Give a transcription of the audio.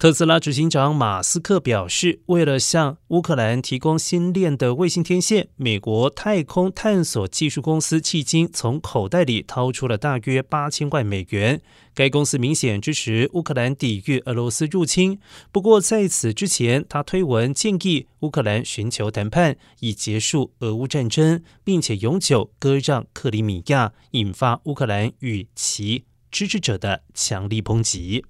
特斯拉执行长马斯克表示为了向乌克兰提供新链的卫星天线美国太空探索技术公司迄今从口袋里掏出了大约八千万美元。该公司明显支持乌克兰抵御俄罗斯入侵不过在此之前他推文建议乌克兰寻求谈判以结束俄乌战争并且永久割让克里米亚引发乌克兰与其支持者的强力抨击。